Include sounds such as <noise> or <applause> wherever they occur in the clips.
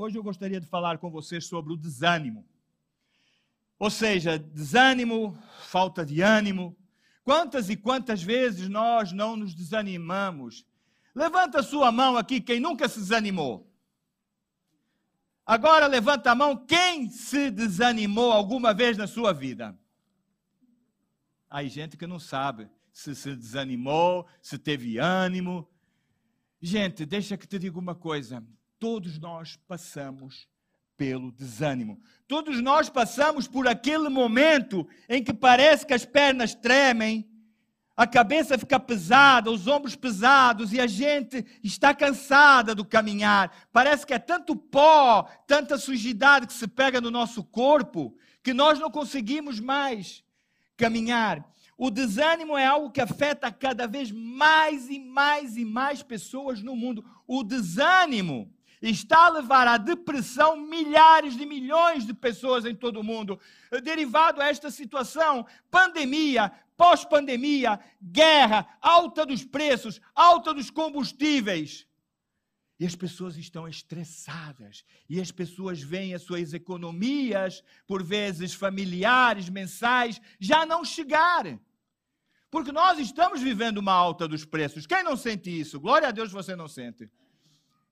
Hoje eu gostaria de falar com vocês sobre o desânimo. Ou seja, desânimo, falta de ânimo. Quantas e quantas vezes nós não nos desanimamos? Levanta a sua mão aqui, quem nunca se desanimou. Agora levanta a mão, quem se desanimou alguma vez na sua vida? Aí, gente que não sabe se se desanimou, se teve ânimo. Gente, deixa que te diga uma coisa todos nós passamos pelo desânimo. Todos nós passamos por aquele momento em que parece que as pernas tremem, a cabeça fica pesada, os ombros pesados e a gente está cansada do caminhar. Parece que é tanto pó, tanta sujidade que se pega no nosso corpo que nós não conseguimos mais caminhar. O desânimo é algo que afeta cada vez mais e mais e mais pessoas no mundo. O desânimo está a levar à depressão milhares de milhões de pessoas em todo o mundo. Derivado a esta situação, pandemia, pós-pandemia, guerra, alta dos preços, alta dos combustíveis. E as pessoas estão estressadas. E as pessoas veem as suas economias, por vezes familiares, mensais, já não chegar. Porque nós estamos vivendo uma alta dos preços. Quem não sente isso? Glória a Deus você não sente.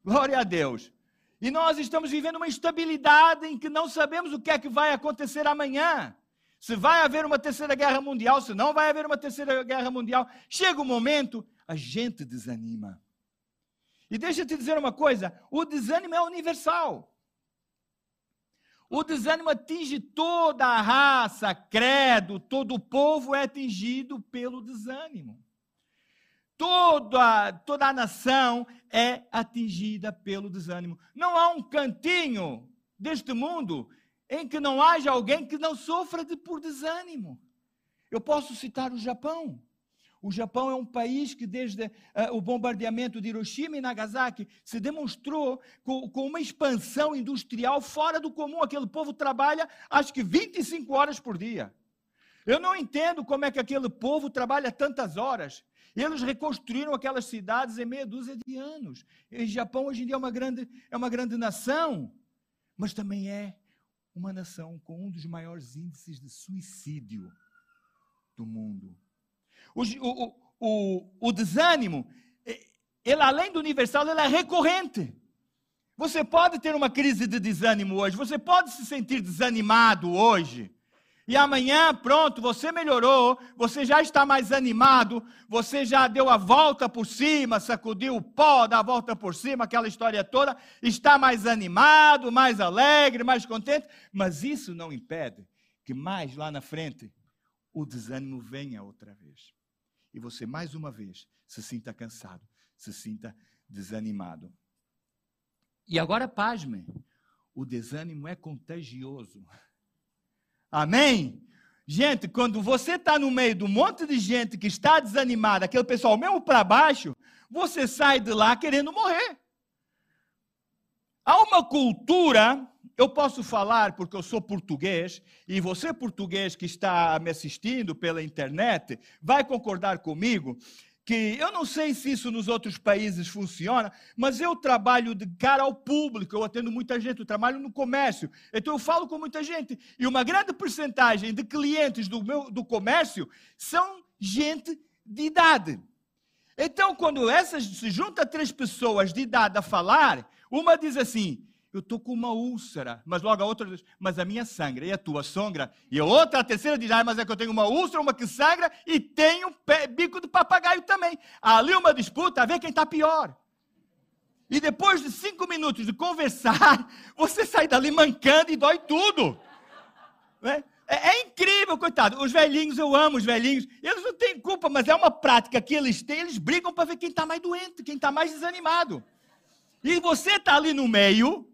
Glória a Deus. E nós estamos vivendo uma instabilidade em que não sabemos o que é que vai acontecer amanhã. Se vai haver uma terceira guerra mundial, se não vai haver uma terceira guerra mundial. Chega um momento, a gente desanima. E deixa eu te dizer uma coisa: o desânimo é universal. O desânimo atinge toda a raça, credo, todo o povo é atingido pelo desânimo toda, toda a nação é atingida pelo desânimo. Não há um cantinho deste mundo em que não haja alguém que não sofra de, por desânimo. Eu posso citar o Japão. O Japão é um país que, desde uh, o bombardeamento de Hiroshima e Nagasaki, se demonstrou com, com, uma expansão industrial fora do comum. Aquele povo trabalha, acho que 25 horas por dia. Eu não entendo como é que aquele povo trabalha tantas horas. Eles reconstruíram aquelas cidades em meia dúzia de anos. O Japão hoje em dia é uma grande, é uma grande nação, mas também é uma nação com um dos maiores índices de suicídio do mundo. O, o, o, o desânimo, ele além do universal, ele é recorrente. Você pode ter uma crise de desânimo hoje, você pode se sentir desanimado hoje. E amanhã, pronto, você melhorou, você já está mais animado, você já deu a volta por cima, sacudiu o pó, dá a volta por cima, aquela história toda, está mais animado, mais alegre, mais contente, mas isso não impede que mais lá na frente o desânimo venha outra vez. E você mais uma vez se sinta cansado, se sinta desanimado. E agora, pasme, o desânimo é contagioso. Amém? Gente, quando você está no meio de um monte de gente que está desanimada, aquele pessoal mesmo para baixo, você sai de lá querendo morrer. Há uma cultura, eu posso falar porque eu sou português, e você, português que está me assistindo pela internet, vai concordar comigo que eu não sei se isso nos outros países funciona, mas eu trabalho de cara ao público, eu atendo muita gente, eu trabalho no comércio, então eu falo com muita gente, e uma grande porcentagem de clientes do, meu, do comércio são gente de idade. Então, quando essas se junta três pessoas de idade a falar, uma diz assim: eu estou com uma úlcera. Mas logo a outra diz, mas a minha sangra e a tua sangra. E a outra, a terceira diz, ah, mas é que eu tenho uma úlcera, uma que sangra e tenho bico de papagaio também. Ali uma disputa, a ver quem está pior. E depois de cinco minutos de conversar, <laughs> você sai dali mancando e dói tudo. É, é, é incrível, coitado. Os velhinhos, eu amo os velhinhos. Eles não têm culpa, mas é uma prática que eles têm. Eles brigam para ver quem está mais doente, quem está mais desanimado. E você está ali no meio,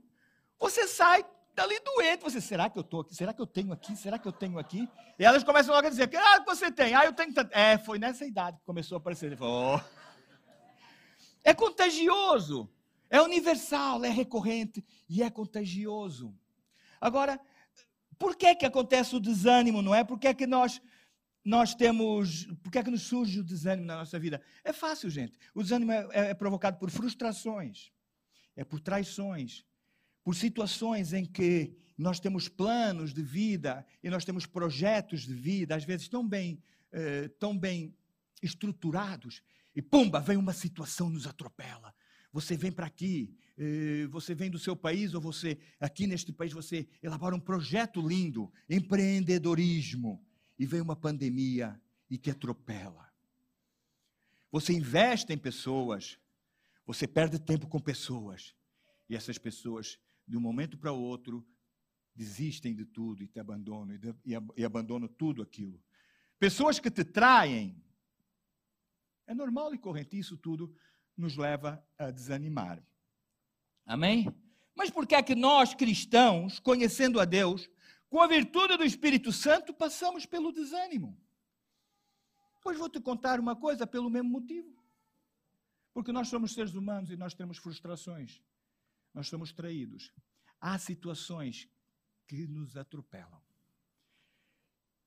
você sai dali doente. Você, será que eu estou aqui? Será que eu tenho aqui? Será que eu tenho aqui? E elas começam logo a dizer, ah, você tem? Ah, eu tenho tanto. É, foi nessa idade que começou a aparecer. Oh. É contagioso. É universal, é recorrente e é contagioso. Agora, por que que acontece o desânimo, não é? Por que é que nós nós temos, por que é que nos surge o desânimo na nossa vida? É fácil, gente. O desânimo é, é, é provocado por frustrações, é por traições, por situações em que nós temos planos de vida e nós temos projetos de vida, às vezes tão bem, eh, tão bem estruturados, e pumba, vem uma situação nos atropela. Você vem para aqui, eh, você vem do seu país ou você aqui neste país você elabora um projeto lindo, empreendedorismo, e vem uma pandemia e te atropela. Você investe em pessoas, você perde tempo com pessoas, e essas pessoas de um momento para o outro desistem de tudo e te abandonam e, de, e, e abandonam tudo aquilo. Pessoas que te traem. É normal e corrente, isso tudo nos leva a desanimar. Amém? Mas por que é que nós cristãos, conhecendo a Deus, com a virtude do Espírito Santo, passamos pelo desânimo? Pois vou te contar uma coisa pelo mesmo motivo. Porque nós somos seres humanos e nós temos frustrações. Nós somos traídos. Há situações que nos atropelam.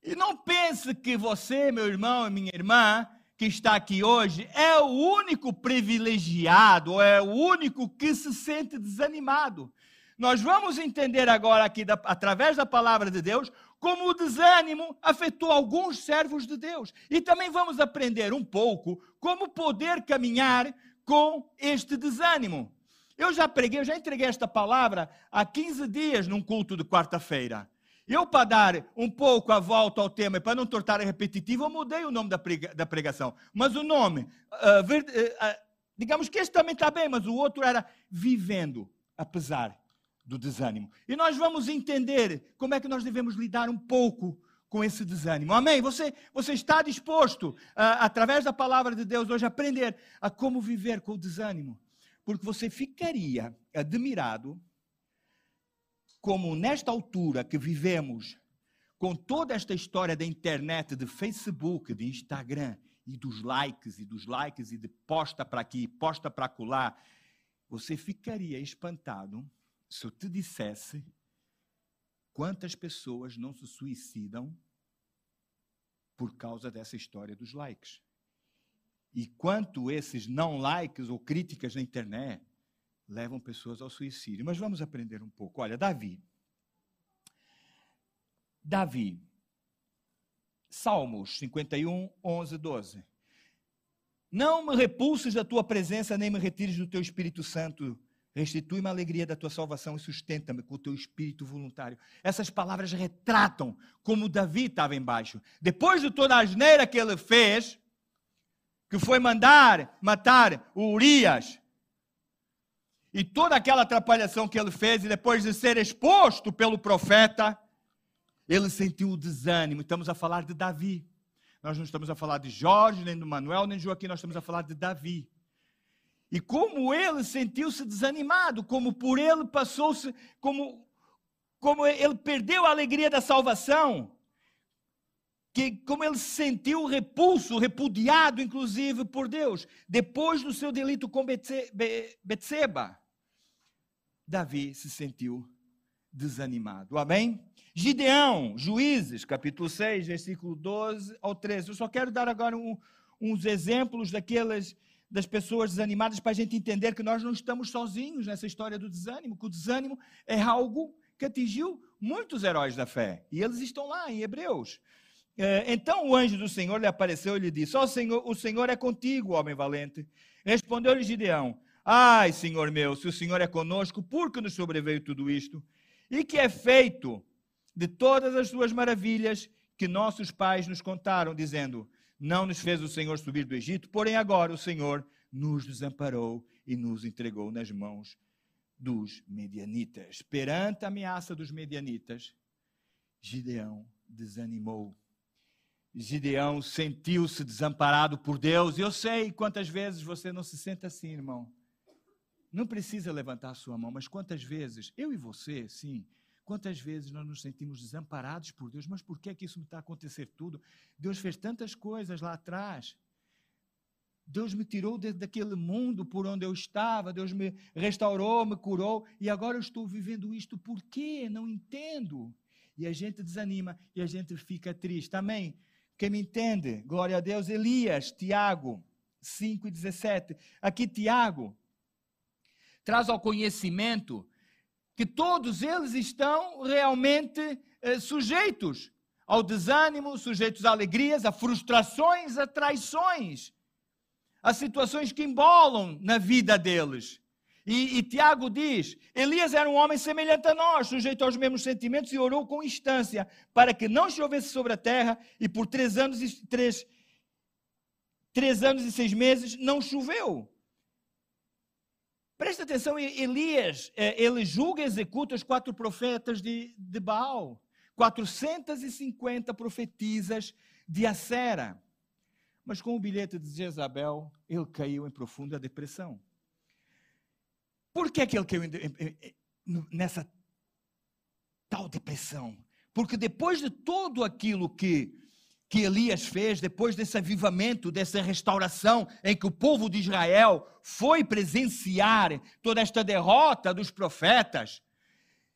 E não pense que você, meu irmão e minha irmã, que está aqui hoje, é o único privilegiado, ou é o único que se sente desanimado. Nós vamos entender agora aqui, da, através da palavra de Deus, como o desânimo afetou alguns servos de Deus. E também vamos aprender um pouco como poder caminhar com este desânimo. Eu já preguei, eu já entreguei esta palavra há 15 dias num culto de quarta-feira. Eu, para dar um pouco a volta ao tema e para não tornar repetitivo, eu mudei o nome da, prega, da pregação. Mas o nome, uh, ver, uh, uh, digamos que este também está bem, mas o outro era Vivendo, apesar do desânimo. E nós vamos entender como é que nós devemos lidar um pouco com esse desânimo. Amém? Você, você está disposto, através da palavra de Deus, hoje, a aprender a como viver com o desânimo? Porque você ficaria admirado como nesta altura que vivemos, com toda esta história da internet, de Facebook, de Instagram, e dos likes, e dos likes, e de posta para aqui, posta para acolá, você ficaria espantado se eu te dissesse quantas pessoas não se suicidam por causa dessa história dos likes. E quanto esses não likes ou críticas na internet levam pessoas ao suicídio. Mas vamos aprender um pouco. Olha, Davi. Davi. Salmos 51, 11, 12. Não me repulses da tua presença, nem me retires do teu Espírito Santo. Restitui-me a alegria da tua salvação e sustenta-me com o teu espírito voluntário. Essas palavras retratam como Davi estava embaixo. Depois de toda a asneira que ele fez, que foi mandar matar o Urias, e toda aquela atrapalhação que ele fez, e depois de ser exposto pelo profeta, ele sentiu o desânimo. Estamos a falar de Davi. Nós não estamos a falar de Jorge, nem do Manuel, nem de Joaquim, nós estamos a falar de Davi. E como ele sentiu-se desanimado, como por ele passou-se, como, como ele perdeu a alegria da salvação, que como ele se sentiu repulso, repudiado, inclusive, por Deus, depois do seu delito com Betseba, Davi se sentiu desanimado. Amém? Gideão, Juízes, capítulo 6, versículo 12 ao 13. Eu só quero dar agora um, uns exemplos daquelas das pessoas desanimadas para a gente entender que nós não estamos sozinhos nessa história do desânimo, que o desânimo é algo que atingiu muitos heróis da fé. E eles estão lá em Hebreus. É, então o anjo do Senhor lhe apareceu e lhe disse: oh, Senhor, O Senhor é contigo, homem valente. Respondeu-lhe Gideão: Ai, Senhor meu, se o Senhor é conosco, por que nos sobreveio tudo isto? E que é feito de todas as suas maravilhas que nossos pais nos contaram, dizendo: Não nos fez o Senhor subir do Egito, porém agora o Senhor nos desamparou e nos entregou nas mãos dos medianitas. Perante a ameaça dos medianitas, Gideão desanimou Gideão sentiu-se desamparado por Deus. Eu sei quantas vezes você não se sente assim, irmão. Não precisa levantar a sua mão, mas quantas vezes, eu e você, sim, quantas vezes nós nos sentimos desamparados por Deus, mas por que é que isso me está a acontecer tudo? Deus fez tantas coisas lá atrás. Deus me tirou daquele mundo por onde eu estava, Deus me restaurou, me curou, e agora eu estou vivendo isto, por quê? Não entendo. E a gente desanima e a gente fica triste. Amém? Quem me entende? Glória a Deus. Elias, Tiago 5 e 17. Aqui, Tiago traz ao conhecimento que todos eles estão realmente eh, sujeitos ao desânimo, sujeitos a alegrias, a frustrações, a traições, a situações que embolam na vida deles. E, e, Tiago diz: Elias era um homem semelhante a nós, sujeito aos mesmos sentimentos, e orou com instância para que não chovesse sobre a terra, e por três anos e, três, três anos e seis meses não choveu. Presta atenção, Elias, eh, ele julga e executa os quatro profetas de, de Baal. 450 profetisas de Acera. Mas com o bilhete de Jezabel, ele caiu em profunda depressão. Por que, é que ele caiu nessa tal depressão? Porque depois de tudo aquilo que, que Elias fez, depois desse avivamento, dessa restauração, em que o povo de Israel foi presenciar toda esta derrota dos profetas,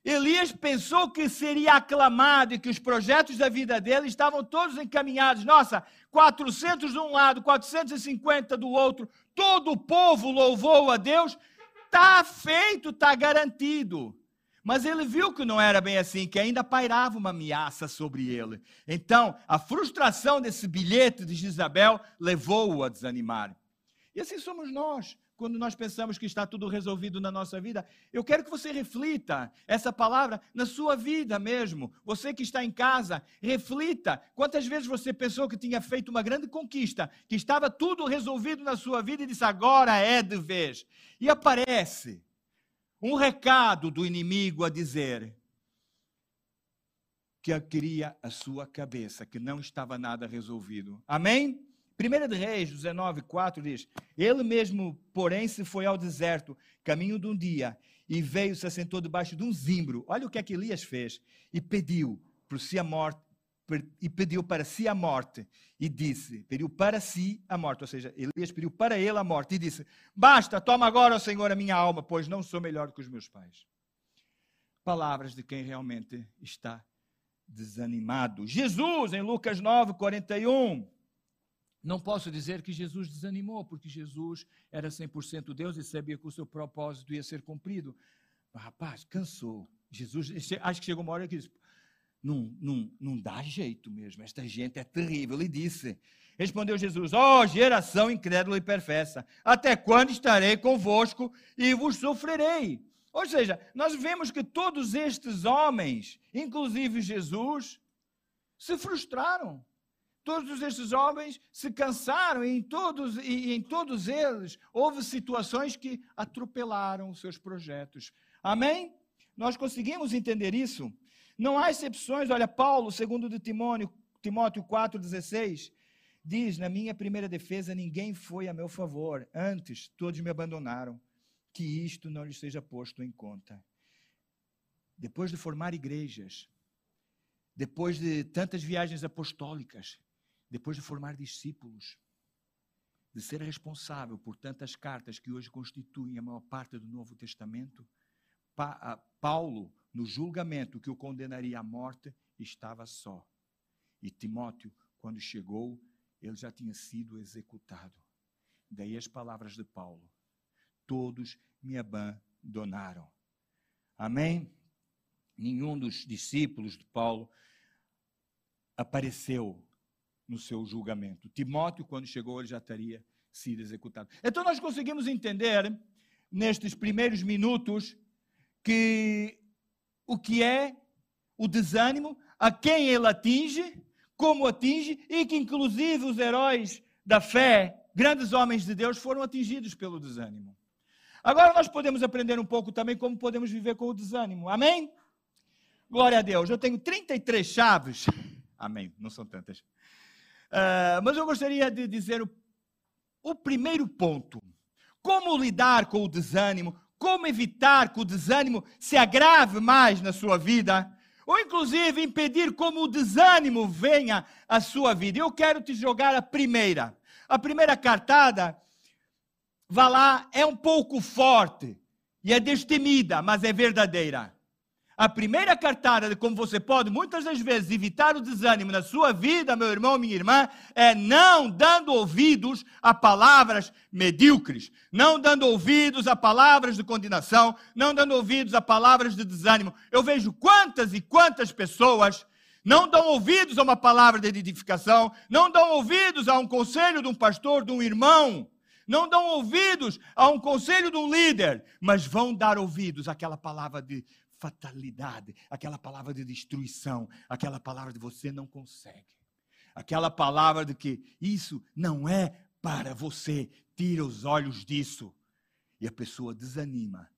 Elias pensou que seria aclamado e que os projetos da vida dele estavam todos encaminhados. Nossa, 400 de um lado, 450 do outro, todo o povo louvou a Deus. Está feito, está garantido. Mas ele viu que não era bem assim, que ainda pairava uma ameaça sobre ele. Então, a frustração desse bilhete de Isabel levou-o a desanimar. E assim somos nós quando nós pensamos que está tudo resolvido na nossa vida. Eu quero que você reflita essa palavra na sua vida mesmo. Você que está em casa, reflita. Quantas vezes você pensou que tinha feito uma grande conquista, que estava tudo resolvido na sua vida e disse agora é de vez. E aparece um recado do inimigo a dizer que queria a sua cabeça, que não estava nada resolvido. Amém? 1 de Reis 19, 4 diz: Ele mesmo, porém, se foi ao deserto, caminho de um dia, e veio, se assentou debaixo de um zimbro. Olha o que é que Elias fez. E pediu si a morte, e pediu para si a morte, e disse: pediu para si a morte, ou seja, Elias pediu para ele a morte, e disse: Basta, toma agora, ó Senhor, a minha alma, pois não sou melhor que os meus pais. Palavras de quem realmente está desanimado. Jesus, em Lucas 9, 41. Não posso dizer que Jesus desanimou, porque Jesus era 100% Deus e sabia que o seu propósito ia ser cumprido. Mas, rapaz, cansou. Jesus, acho que chegou uma hora que disse: não, não, não dá jeito mesmo, esta gente é terrível. Ele disse: Respondeu Jesus: Ó oh, geração incrédula e perfessa, até quando estarei convosco e vos sofrerei? Ou seja, nós vemos que todos estes homens, inclusive Jesus, se frustraram. Todos estes homens se cansaram e em todos, e em todos eles houve situações que atropelaram os seus projetos. Amém? Nós conseguimos entender isso? Não há exceções. Olha, Paulo, segundo de Timóteo, Timóteo 4,16, diz, na minha primeira defesa, ninguém foi a meu favor. Antes, todos me abandonaram. Que isto não lhes seja posto em conta. Depois de formar igrejas, depois de tantas viagens apostólicas, depois de formar discípulos, de ser responsável por tantas cartas que hoje constituem a maior parte do Novo Testamento, pa Paulo, no julgamento que o condenaria à morte, estava só. E Timóteo, quando chegou, ele já tinha sido executado. Daí as palavras de Paulo: Todos me abandonaram. Amém? Nenhum dos discípulos de Paulo apareceu no seu julgamento. Timóteo, quando chegou, ele já teria sido executado. Então, nós conseguimos entender, nestes primeiros minutos, que o que é o desânimo, a quem ele atinge, como atinge, e que, inclusive, os heróis da fé, grandes homens de Deus, foram atingidos pelo desânimo. Agora, nós podemos aprender um pouco também como podemos viver com o desânimo. Amém? Glória a Deus. Eu tenho 33 chaves. Amém. Não são tantas. Uh, mas eu gostaria de dizer o, o primeiro ponto. Como lidar com o desânimo? Como evitar que o desânimo se agrave mais na sua vida? Ou, inclusive, impedir como o desânimo venha à sua vida. Eu quero te jogar a primeira. A primeira cartada, vá lá, é um pouco forte e é destemida, mas é verdadeira. A primeira cartada de como você pode muitas das vezes evitar o desânimo na sua vida, meu irmão, minha irmã, é não dando ouvidos a palavras medíocres, não dando ouvidos a palavras de condenação, não dando ouvidos a palavras de desânimo. Eu vejo quantas e quantas pessoas não dão ouvidos a uma palavra de edificação, não dão ouvidos a um conselho de um pastor, de um irmão, não dão ouvidos a um conselho de um líder, mas vão dar ouvidos àquela palavra de fatalidade, aquela palavra de destruição, aquela palavra de você não consegue, aquela palavra de que isso não é para você, tira os olhos disso. E a pessoa desanima.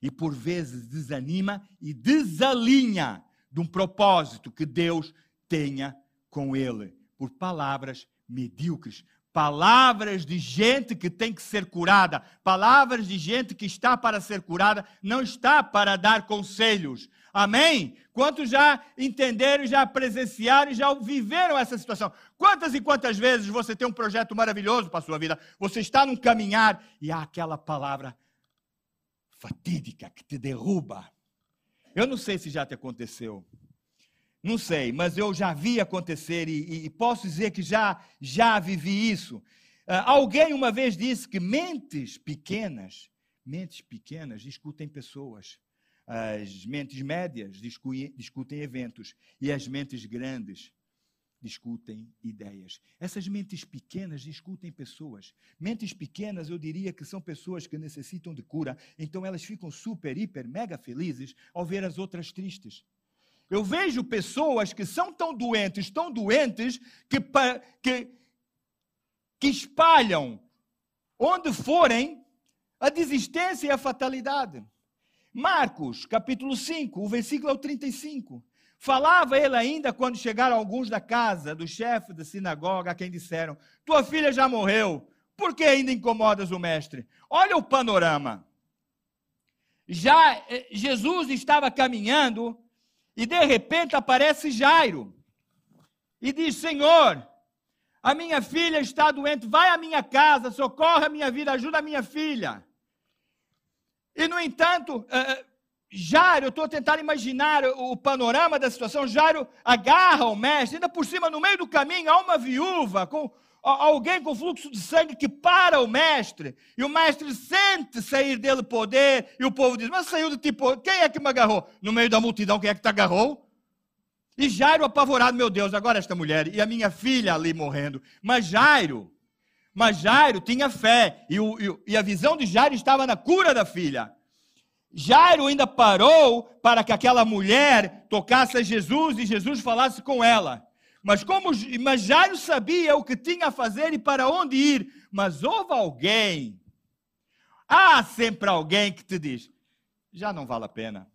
E por vezes desanima e desalinha de um propósito que Deus tenha com ele, por palavras medíocres, Palavras de gente que tem que ser curada, palavras de gente que está para ser curada, não está para dar conselhos. Amém? Quantos já entenderam, já presenciaram já viveram essa situação? Quantas e quantas vezes você tem um projeto maravilhoso para a sua vida, você está num caminhar e há aquela palavra fatídica que te derruba. Eu não sei se já te aconteceu. Não sei, mas eu já vi acontecer e, e posso dizer que já, já vivi isso. Uh, alguém uma vez disse que mentes pequenas, mentes pequenas discutem pessoas. As mentes médias discutem eventos e as mentes grandes discutem ideias. Essas mentes pequenas discutem pessoas. Mentes pequenas, eu diria que são pessoas que necessitam de cura, então elas ficam super, hiper, mega felizes ao ver as outras tristes. Eu vejo pessoas que são tão doentes, tão doentes, que, que, que espalham onde forem a desistência e a fatalidade. Marcos, capítulo 5, o versículo é o 35. Falava ele ainda quando chegaram alguns da casa do chefe da sinagoga, a quem disseram: Tua filha já morreu, por que ainda incomodas o mestre? Olha o panorama. Já eh, Jesus estava caminhando e de repente aparece Jairo e diz: Senhor, a minha filha está doente, vai à minha casa, socorre a minha vida, ajuda a minha filha. E no entanto, uh, Jairo, eu estou tentando imaginar o panorama da situação. Jairo agarra o mestre, ainda por cima, no meio do caminho, há uma viúva com alguém com fluxo de sangue que para o mestre, e o mestre sente sair dele poder, e o povo diz: Mas saiu de tipo, quem é que me agarrou? No meio da multidão, quem é que te agarrou? E Jairo apavorado, meu Deus, agora esta mulher, e a minha filha ali morrendo. Mas Jairo, mas Jairo tinha fé, e, o, e a visão de Jairo estava na cura da filha. Jairo ainda parou para que aquela mulher tocasse a Jesus e Jesus falasse com ela. Mas como mas Jairo sabia o que tinha a fazer e para onde ir, mas houve alguém, há sempre alguém que te diz: já não vale a pena.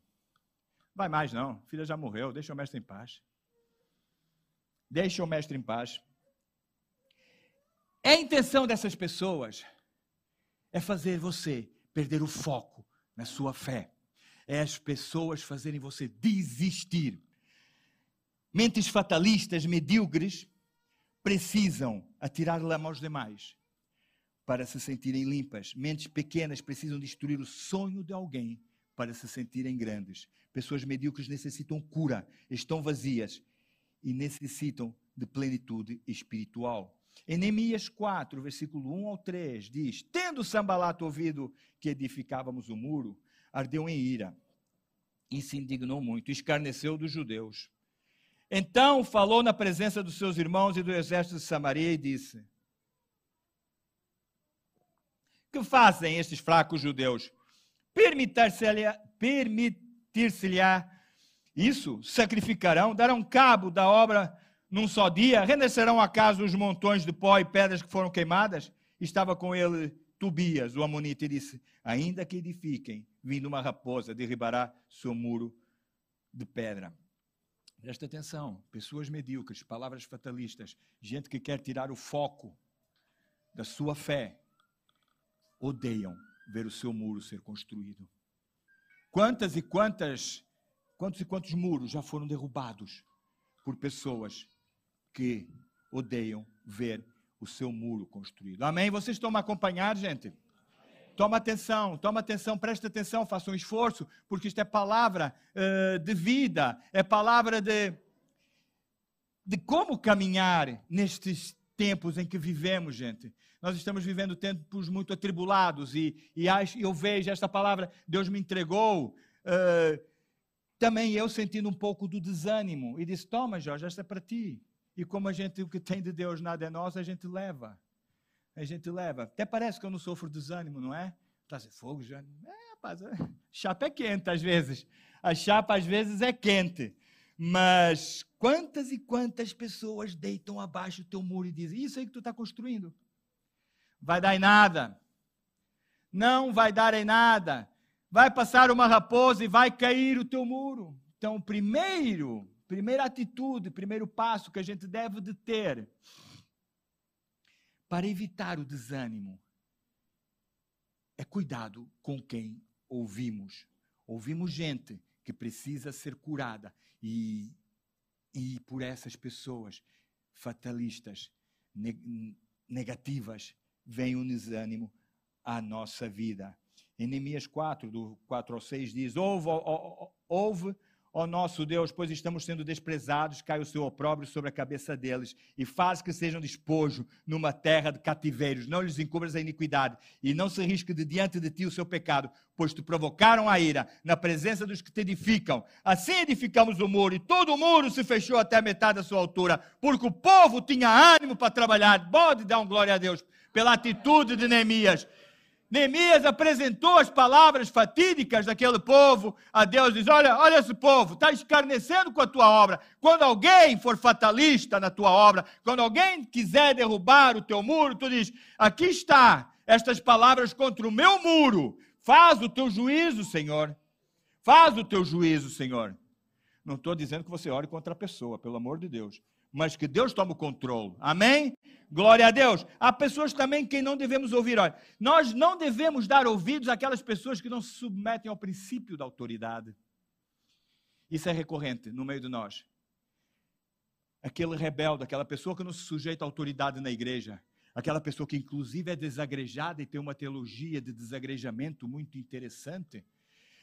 Vai mais não, filha já morreu, deixa o mestre em paz. Deixa o mestre em paz. A intenção dessas pessoas é fazer você perder o foco na sua fé. É as pessoas fazerem você desistir Mentes fatalistas, medíocres, precisam atirar lama aos demais para se sentirem limpas. Mentes pequenas precisam destruir o sonho de alguém para se sentirem grandes. Pessoas medíocres necessitam cura, estão vazias e necessitam de plenitude espiritual. Em Neemias 4, versículo 1 ao 3, diz: Tendo Sambalato ouvido que edificávamos o muro, ardeu em ira e se indignou muito, escarneceu dos judeus então falou na presença dos seus irmãos e do exército de Samaria e disse: Que fazem estes fracos judeus? Permitir-se-lhe permitir isso? Sacrificarão? Darão cabo da obra num só dia? Renascerão acaso os montões de pó e pedras que foram queimadas? Estava com ele Tobias, o Amonita, e disse: Ainda que edifiquem, vindo uma raposa, derribará seu muro de pedra. Presta atenção, pessoas medíocres, palavras fatalistas, gente que quer tirar o foco da sua fé, odeiam ver o seu muro ser construído. Quantas e quantas, quantos e quantos muros já foram derrubados por pessoas que odeiam ver o seu muro construído. Amém? Vocês estão me acompanhando, gente? Toma atenção, toma atenção, presta atenção, faça um esforço, porque isto é palavra uh, de vida, é palavra de, de como caminhar nestes tempos em que vivemos, gente. Nós estamos vivendo tempos muito atribulados e, e eu vejo esta palavra, Deus me entregou. Uh, também eu sentindo um pouco do desânimo e disse: Toma, Jorge, esta é para ti. E como a gente, o que tem de Deus nada é nosso, a gente leva a gente leva. Até parece que eu não sofro desânimo, não é? Assim, fogo já. É, rapaz, a chapa é quente às vezes. A chapa às vezes é quente. Mas quantas e quantas pessoas deitam abaixo o teu muro e dizem: Isso aí que tu está construindo vai dar em nada. Não vai dar em nada. Vai passar uma raposa e vai cair o teu muro. Então, primeiro, primeira atitude, primeiro passo que a gente deve de ter para evitar o desânimo é cuidado com quem ouvimos. Ouvimos gente que precisa ser curada e, e por essas pessoas fatalistas, negativas, vem o desânimo à nossa vida. Em Neemias 4, do 4 ao 6, diz: Ouve, ouve Ó nosso Deus, pois estamos sendo desprezados, cai o seu opróbrio sobre a cabeça deles, e faz que sejam despojo numa terra de cativeiros. Não lhes encubras a iniquidade, e não se risque de diante de ti o seu pecado, pois te provocaram a ira na presença dos que te edificam. Assim edificamos o muro, e todo o muro se fechou até a metade da sua altura, porque o povo tinha ânimo para trabalhar. Pode dar um glória a Deus pela atitude de Neemias. Neemias apresentou as palavras fatídicas daquele povo a Deus, diz: Olha, olha esse povo, está escarnecendo com a tua obra. Quando alguém for fatalista na tua obra, quando alguém quiser derrubar o teu muro, tu diz: Aqui está estas palavras contra o meu muro. Faz o teu juízo, Senhor. Faz o teu juízo, Senhor. Não estou dizendo que você ore contra a pessoa, pelo amor de Deus mas que Deus toma o controle. Amém? Glória a Deus. Há pessoas também que não devemos ouvir. Olha, nós não devemos dar ouvidos àquelas pessoas que não se submetem ao princípio da autoridade. Isso é recorrente no meio de nós. Aquele rebelde, aquela pessoa que não se sujeita à autoridade na igreja, aquela pessoa que inclusive é desagrejada e tem uma teologia de desagrejamento muito interessante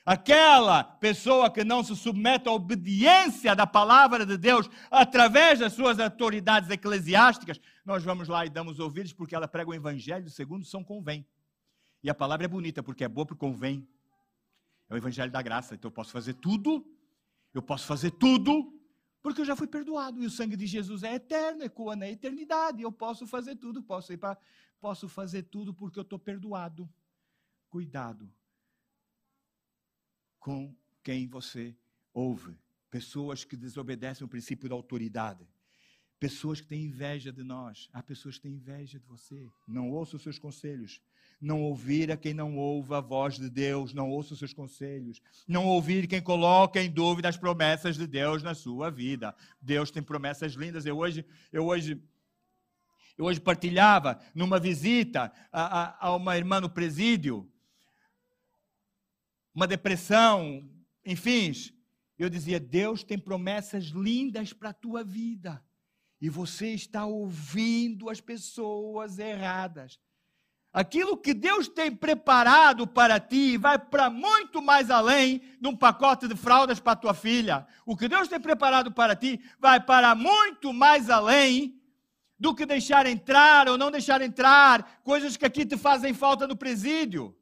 Aquela pessoa que não se submete à obediência da palavra de Deus através das suas autoridades eclesiásticas, nós vamos lá e damos ouvidos porque ela prega o evangelho segundo São Convém. E a palavra é bonita porque é boa porque convém. É o evangelho da graça. Então eu posso fazer tudo, eu posso fazer tudo, porque eu já fui perdoado. E o sangue de Jesus é eterno, ecoa na eternidade. Eu posso fazer tudo, posso ir para. Posso fazer tudo porque eu estou perdoado. Cuidado com quem você ouve. Pessoas que desobedecem o princípio da autoridade. Pessoas que têm inveja de nós. Há pessoas que têm inveja de você. Não ouça os seus conselhos. Não ouvir a quem não ouve a voz de Deus. Não ouça os seus conselhos. Não ouvir quem coloca em dúvida as promessas de Deus na sua vida. Deus tem promessas lindas. Eu hoje, eu hoje eu hoje partilhava numa visita a, a, a, uma irmã no presídio uma depressão, enfim. Eu dizia: Deus tem promessas lindas para a tua vida. E você está ouvindo as pessoas erradas. Aquilo que Deus tem preparado para ti vai para muito mais além de um pacote de fraldas para tua filha. O que Deus tem preparado para ti vai para muito mais além do que deixar entrar ou não deixar entrar coisas que aqui te fazem falta no presídio.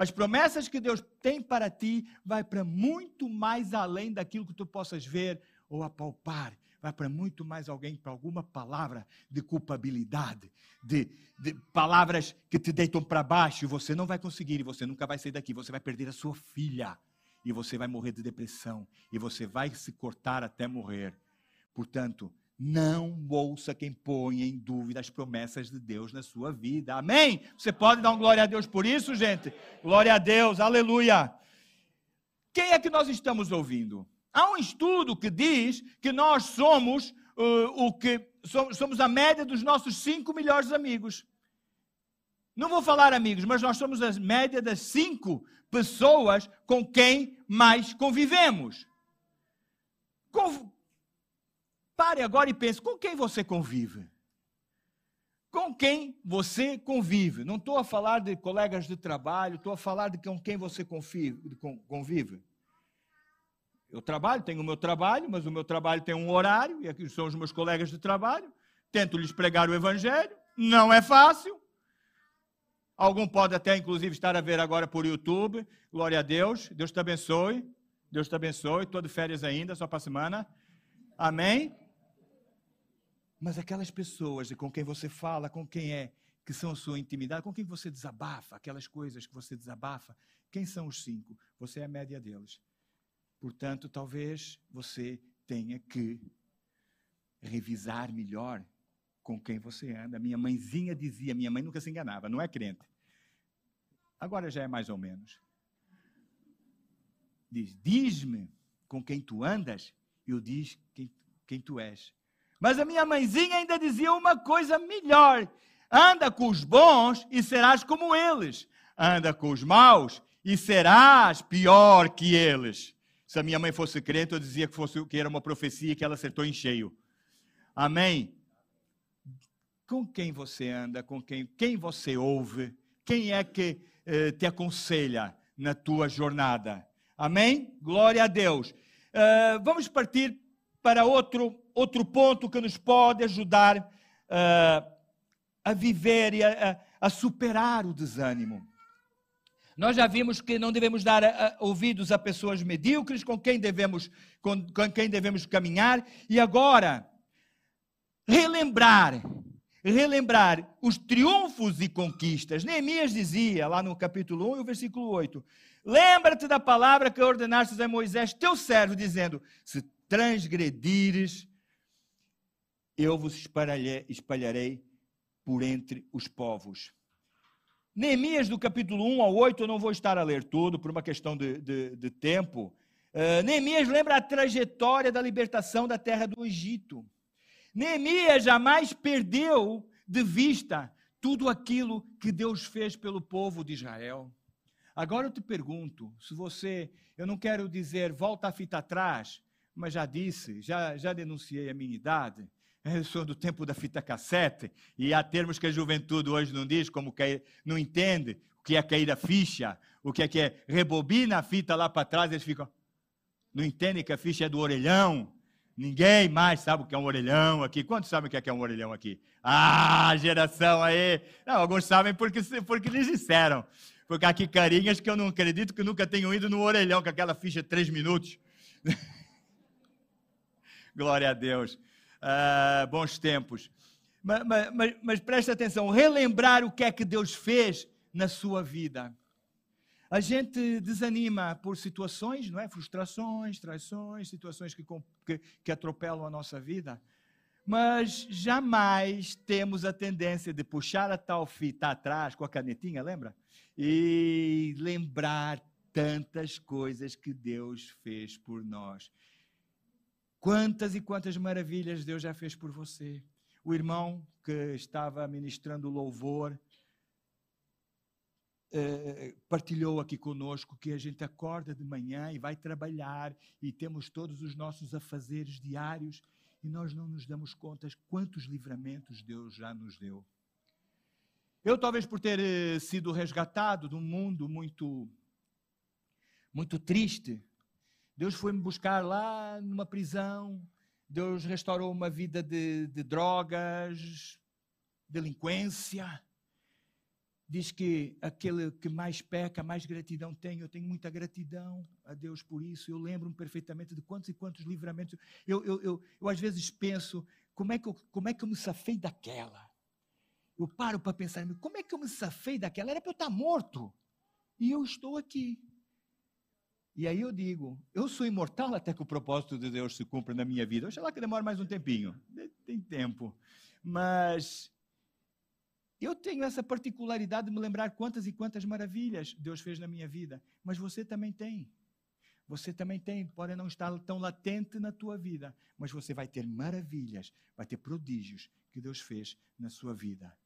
As promessas que Deus tem para ti vai para muito mais além daquilo que tu possas ver ou apalpar. Vai para muito mais alguém, para alguma palavra de culpabilidade, de, de palavras que te deitam para baixo e você não vai conseguir e você nunca vai sair daqui. Você vai perder a sua filha e você vai morrer de depressão e você vai se cortar até morrer. Portanto, não ouça quem põe em dúvida as promessas de Deus na sua vida. Amém? Você pode dar um glória a Deus por isso, gente? Glória a Deus, aleluia. Quem é que nós estamos ouvindo? Há um estudo que diz que nós somos uh, o que somos, a média dos nossos cinco melhores amigos. Não vou falar amigos, mas nós somos a média das cinco pessoas com quem mais convivemos. Pare agora e pense: com quem você convive? com quem você convive. Não estou a falar de colegas de trabalho, estou a falar de com quem você convive. Eu trabalho, tenho o meu trabalho, mas o meu trabalho tem um horário, e aqui são os meus colegas de trabalho. Tento lhes pregar o Evangelho, não é fácil. Algum pode até, inclusive, estar a ver agora por YouTube. Glória a Deus. Deus te abençoe. Deus te abençoe. Estou de férias ainda, só para a semana. Amém? Mas aquelas pessoas com quem você fala, com quem é, que são a sua intimidade, com quem você desabafa, aquelas coisas que você desabafa, quem são os cinco? Você é a média deles. Portanto, talvez você tenha que revisar melhor com quem você anda. Minha mãezinha dizia, minha mãe nunca se enganava, não é crente. Agora já é mais ou menos. Diz: Diz-me com quem tu andas, eu diz quem, quem tu és. Mas a minha mãezinha ainda dizia uma coisa melhor: anda com os bons e serás como eles, anda com os maus e serás pior que eles. Se a minha mãe fosse crente, eu dizia que, fosse, que era uma profecia que ela acertou em cheio. Amém? Com quem você anda, com quem, quem você ouve, quem é que eh, te aconselha na tua jornada? Amém? Glória a Deus. Uh, vamos partir para outro, outro ponto que nos pode ajudar uh, a viver e a, a, a, superar o desânimo. Nós já vimos que não devemos dar a, ouvidos a pessoas medíocres com quem devemos, com, com quem devemos caminhar, e agora relembrar relembrar os triunfos e conquistas. Neemias dizia, lá no capítulo 1 e o versículo 8: Lembra-te da palavra que ordenastes a Moisés, teu servo, dizendo: Se transgredires, eu vos espalharei, por entre os povos. Neemias, do capítulo 1 ao 8, eu não vou estar a ler tudo, por uma questão de, de, de tempo. Uh, Neemias lembra a trajetória da libertação da terra do Egito. Neemias jamais perdeu de vista tudo aquilo que Deus fez pelo povo de Israel. Agora eu te pergunto, se você, eu não quero dizer volta a fita atrás, mas já disse, já, já denunciei a minha idade. <laughs> Eu sou do tempo da fita cassete, e há termos que a juventude hoje não diz, como que não entende o que é cair a ficha, o que é que é rebobina a fita lá para trás, eles ficam. Não entendem que a ficha é do orelhão. Ninguém mais sabe o que é um orelhão aqui. Quantos sabem o que é, que é um orelhão aqui? Ah, geração aí! Não, alguns sabem porque, porque lhes disseram. Porque aqui carinhas que eu não acredito que nunca tenham ido no orelhão com aquela ficha de três minutos. <laughs> Glória a Deus. Ah, bons tempos. Mas, mas, mas preste atenção, relembrar o que é que Deus fez na sua vida. A gente desanima por situações, não é? Frustrações, traições, situações que, que, que atropelam a nossa vida. Mas jamais temos a tendência de puxar a tal fita atrás com a canetinha, lembra? E lembrar tantas coisas que Deus fez por nós. Quantas e quantas maravilhas Deus já fez por você. O irmão que estava ministrando louvor eh, partilhou aqui conosco que a gente acorda de manhã e vai trabalhar e temos todos os nossos afazeres diários e nós não nos damos conta quantos livramentos Deus já nos deu. Eu, talvez por ter eh, sido resgatado de um mundo muito, muito triste, Deus foi me buscar lá numa prisão, Deus restaurou uma vida de, de drogas, delinquência. Diz que aquele que mais peca, mais gratidão tem. Eu tenho muita gratidão a Deus por isso. Eu lembro-me perfeitamente de quantos e quantos livramentos. Eu, eu, eu, eu às vezes penso, como é, que eu, como é que eu me safei daquela? Eu paro para pensar, como é que eu me safei daquela? Era para eu estar morto. E eu estou aqui. E aí eu digo, eu sou imortal até que o propósito de Deus se cumpra na minha vida. Oxalá que demore mais um tempinho. Tem tempo. Mas eu tenho essa particularidade de me lembrar quantas e quantas maravilhas Deus fez na minha vida. Mas você também tem. Você também tem, pode não estar tão latente na tua vida, mas você vai ter maravilhas, vai ter prodígios que Deus fez na sua vida.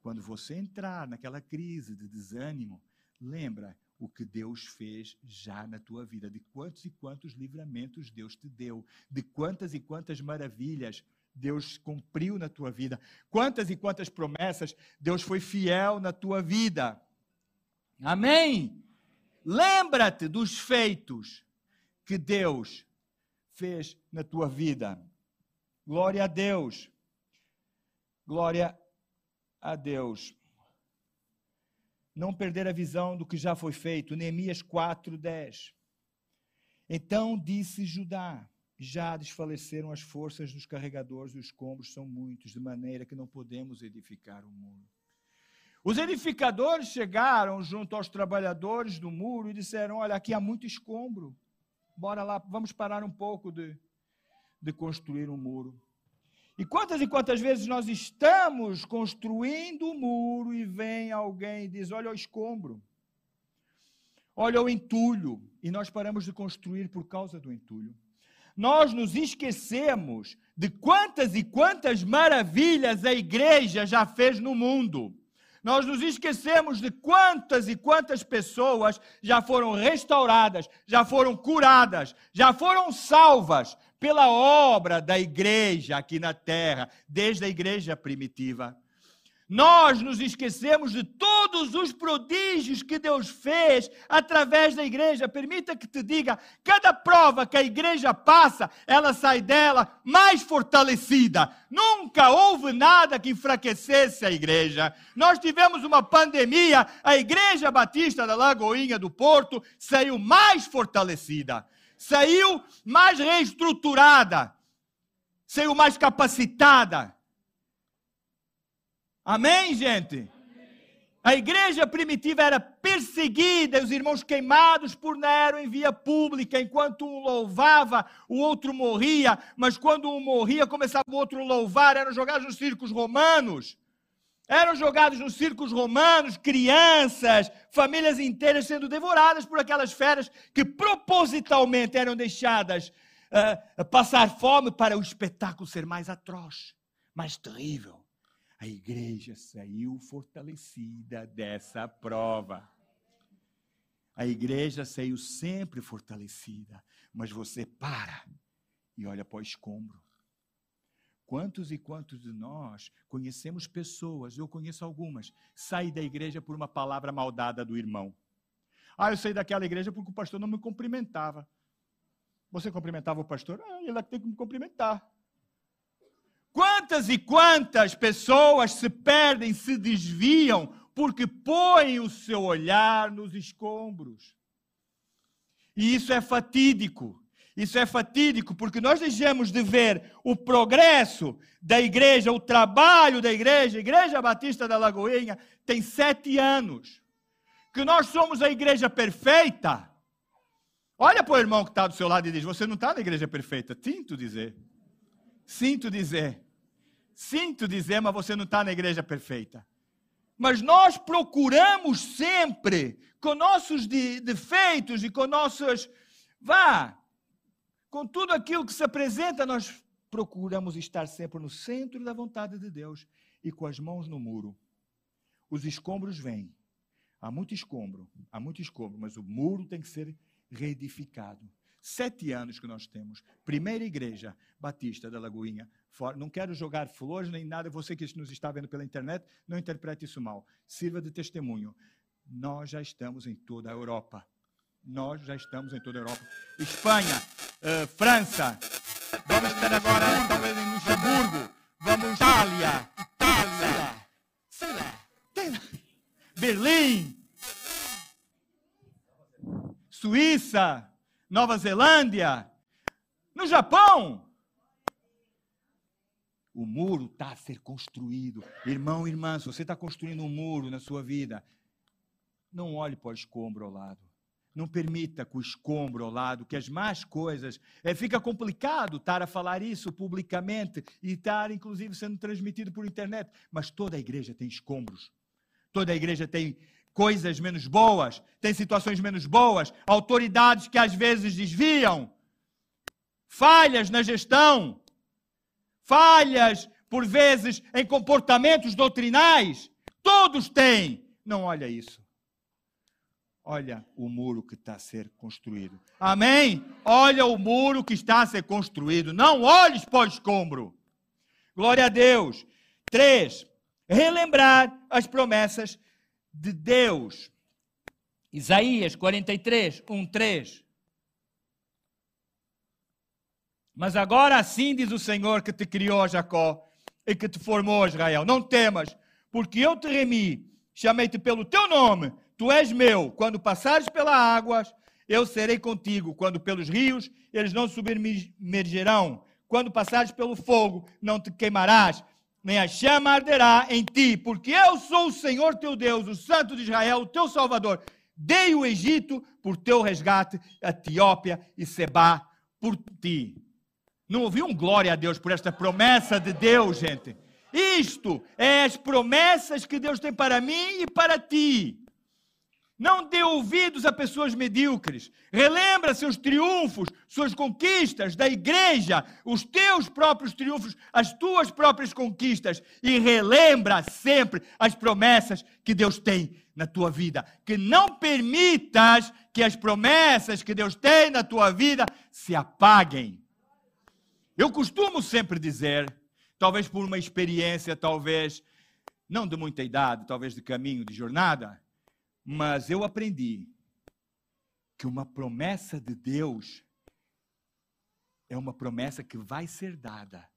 Quando você entrar naquela crise de desânimo, lembra, o que Deus fez já na tua vida, de quantos e quantos livramentos Deus te deu, de quantas e quantas maravilhas Deus cumpriu na tua vida. Quantas e quantas promessas Deus foi fiel na tua vida. Amém? Lembra-te dos feitos que Deus fez na tua vida. Glória a Deus. Glória a Deus. Não perder a visão do que já foi feito. Neemias 4:10. Então disse Judá: já desfaleceram as forças dos carregadores, os escombros são muitos, de maneira que não podemos edificar o muro. Os edificadores chegaram junto aos trabalhadores do muro e disseram: Olha, aqui há muito escombro. Bora lá, vamos parar um pouco de, de construir um muro. E quantas e quantas vezes nós estamos construindo o um muro e vem alguém e diz: Olha o escombro, olha o entulho, e nós paramos de construir por causa do entulho. Nós nos esquecemos de quantas e quantas maravilhas a igreja já fez no mundo. Nós nos esquecemos de quantas e quantas pessoas já foram restauradas, já foram curadas, já foram salvas pela obra da igreja aqui na terra, desde a igreja primitiva. Nós nos esquecemos de todos os prodígios que Deus fez através da igreja. Permita que te diga: cada prova que a igreja passa, ela sai dela mais fortalecida. Nunca houve nada que enfraquecesse a igreja. Nós tivemos uma pandemia, a Igreja Batista da Lagoinha do Porto saiu mais fortalecida, saiu mais reestruturada, saiu mais capacitada. Amém, gente? A igreja primitiva era perseguida, os irmãos queimados por Nero em via pública, enquanto um louvava, o outro morria, mas quando um morria, começava o outro a louvar, eram jogados nos circos romanos. Eram jogados nos circos romanos crianças, famílias inteiras sendo devoradas por aquelas feras que propositalmente eram deixadas uh, passar fome para o espetáculo ser mais atroz, mais terrível. A igreja saiu fortalecida dessa prova. A igreja saiu sempre fortalecida, mas você para e olha para o escombro. Quantos e quantos de nós conhecemos pessoas, eu conheço algumas, saem da igreja por uma palavra maldada do irmão. Ah, eu saí daquela igreja porque o pastor não me cumprimentava. Você cumprimentava o pastor? Ah, ele tem que me cumprimentar. Quantas e quantas pessoas se perdem, se desviam, porque põem o seu olhar nos escombros. E isso é fatídico. Isso é fatídico, porque nós deixamos de ver o progresso da igreja, o trabalho da igreja. A Igreja Batista da Lagoinha tem sete anos. Que nós somos a igreja perfeita. Olha para o irmão que está do seu lado e diz: Você não está na igreja perfeita. Sinto dizer. Sinto dizer. Sinto dizer, mas você não está na igreja perfeita. Mas nós procuramos sempre, com nossos defeitos e com nossos. Vá! Com tudo aquilo que se apresenta, nós procuramos estar sempre no centro da vontade de Deus e com as mãos no muro. Os escombros vêm. Há muito escombro, há muito escombro, mas o muro tem que ser reedificado. Sete anos que nós temos. Primeira igreja batista da Lagoinha. Não quero jogar flores nem nada. Você que nos está vendo pela internet, não interprete isso mal. Sirva de testemunho. Nós já estamos em toda a Europa. Nós já estamos em toda a Europa. Espanha, uh, França. Vamos estar agora talvez em Luxemburgo. Vamos Itália, Itália, sei lá, Berlim, Suíça, Nova Zelândia, no Japão. O muro está a ser construído. Irmão, irmã, se você está construindo um muro na sua vida, não olhe para o escombro ao lado. Não permita que o escombro ao lado, que as más coisas. É, fica complicado estar a falar isso publicamente e estar, inclusive, sendo transmitido por internet. Mas toda a igreja tem escombros. Toda a igreja tem coisas menos boas, tem situações menos boas, autoridades que às vezes desviam, falhas na gestão, falhas, por vezes, em comportamentos doutrinais. Todos têm. Não olha isso. Olha o muro que está a ser construído. Amém? Olha o muro que está a ser construído. Não olhes para o escombro. Glória a Deus. Três, relembrar as promessas de Deus. Isaías 43, 1, 3. Mas agora assim diz o Senhor que te criou, Jacó, e que te formou, Israel. Não temas, porque eu te remi, chamei-te pelo teu nome, tu és meu. Quando passares pelas águas, eu serei contigo. Quando pelos rios, eles não submergerão. Quando passares pelo fogo, não te queimarás, nem a chama arderá em ti, porque eu sou o Senhor teu Deus, o Santo de Israel, o teu Salvador. Dei o Egito por teu resgate, a Etiópia e Seba por ti. Não ouviu um glória a Deus por esta promessa de Deus, gente? Isto é as promessas que Deus tem para mim e para ti. Não dê ouvidos a pessoas medíocres. Relembra seus triunfos, suas conquistas da igreja, os teus próprios triunfos, as tuas próprias conquistas. E relembra sempre as promessas que Deus tem na tua vida. Que não permitas que as promessas que Deus tem na tua vida se apaguem. Eu costumo sempre dizer, talvez por uma experiência, talvez não de muita idade, talvez de caminho, de jornada, mas eu aprendi que uma promessa de Deus é uma promessa que vai ser dada.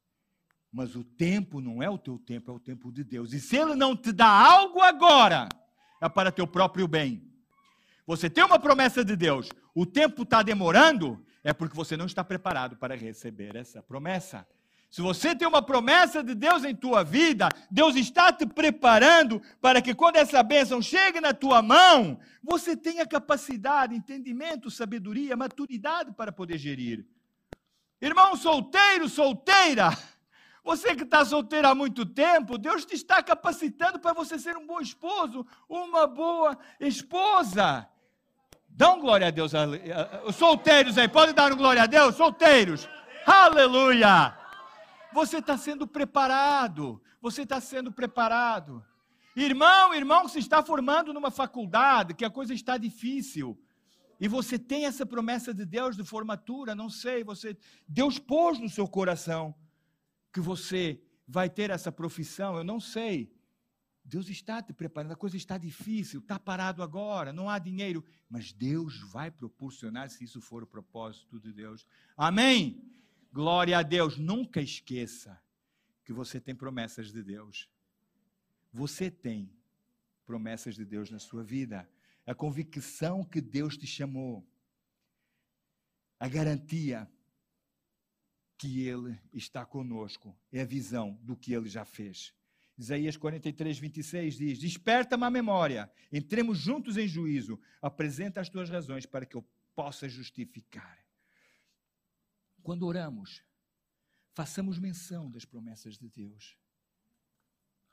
Mas o tempo não é o teu tempo, é o tempo de Deus. E se Ele não te dá algo agora, é para teu próprio bem. Você tem uma promessa de Deus, o tempo está demorando, é porque você não está preparado para receber essa promessa. Se você tem uma promessa de Deus em tua vida, Deus está te preparando para que quando essa bênção chegue na tua mão, você tenha capacidade, entendimento, sabedoria, maturidade para poder gerir. Irmão solteiro, solteira, você que está solteiro há muito tempo, Deus te está capacitando para você ser um bom esposo, uma boa esposa. Dão glória a Deus. Os solteiros aí, podem dar um glória a Deus? Solteiros. Aleluia! Você está sendo preparado. Você está sendo preparado. Irmão, irmão, se está formando numa faculdade, que a coisa está difícil. E você tem essa promessa de Deus de formatura, não sei, você Deus pôs no seu coração que você vai ter essa profissão, eu não sei. Deus está te preparando, a coisa está difícil, está parado agora, não há dinheiro, mas Deus vai proporcionar se isso for o propósito de Deus. Amém? Glória a Deus. Nunca esqueça que você tem promessas de Deus. Você tem promessas de Deus na sua vida. A convicção que Deus te chamou. A garantia que Ele está conosco. É a visão do que Ele já fez. Isaías 43, 26 diz: Desperta-me a memória, entremos juntos em juízo, apresenta as tuas razões para que eu possa justificar. Quando oramos, façamos menção das promessas de Deus.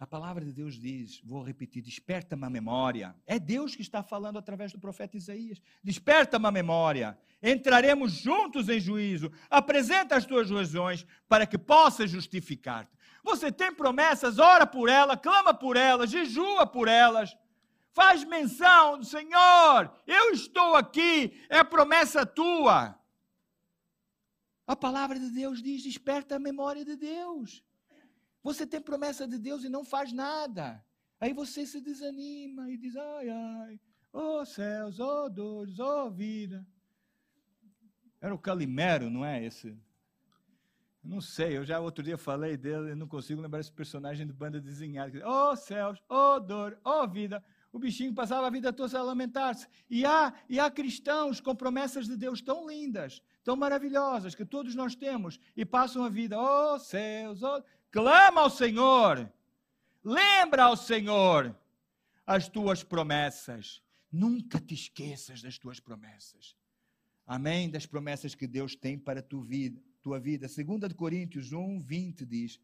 A palavra de Deus diz, vou repetir, desperta-me a memória. É Deus que está falando através do profeta Isaías. Desperta-me a memória. Entraremos juntos em juízo. Apresenta as tuas razões para que possas justificar-te. Você tem promessas, ora por elas, clama por elas, jejua por elas. Faz menção do Senhor, eu estou aqui, é promessa tua. A palavra de Deus diz: desperta a memória de Deus. Você tem promessa de Deus e não faz nada. Aí você se desanima e diz: ai, ai, oh céus, oh dores, oh vida. Era o Calimero, não é esse? Não sei, eu já outro dia falei dele, não consigo lembrar esse personagem de banda desenhada. Oh céus, oh dor, oh vida. O bichinho passava a vida toda a lamentar-se. E há, e há cristãos com promessas de Deus tão lindas, tão maravilhosas, que todos nós temos, e passam a vida, oh céus, oh, clama ao Senhor, lembra ao Senhor as tuas promessas. Nunca te esqueças das tuas promessas. Amém? Das promessas que Deus tem para a tua vida. Tua vida. 2 Coríntios 1, 20 diz: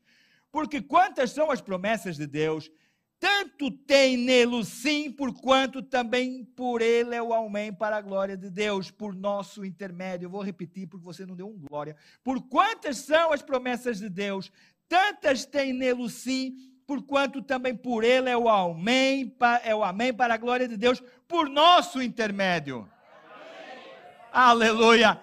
Porque quantas são as promessas de Deus, tanto tem nele sim, por quanto também por ele é o amém para a glória de Deus, por nosso intermédio. Eu vou repetir porque você não deu um glória. Por quantas são as promessas de Deus, tantas tem nele sim, porquanto também por ele é o amém, é o amém para a glória de Deus, por nosso intermédio. Amém. Aleluia.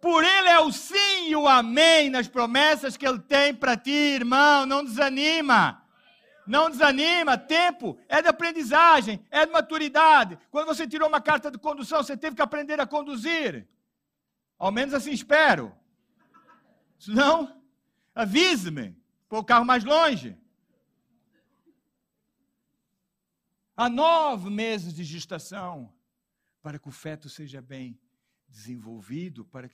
Por ele é o sim e o amém nas promessas que ele tem para ti, irmão. Não desanima. Não desanima, tempo é de aprendizagem, é de maturidade. Quando você tirou uma carta de condução, você teve que aprender a conduzir. Ao menos assim espero. Senão, avise-me, pôr o carro mais longe. Há nove meses de gestação para que o feto seja bem desenvolvido. Para.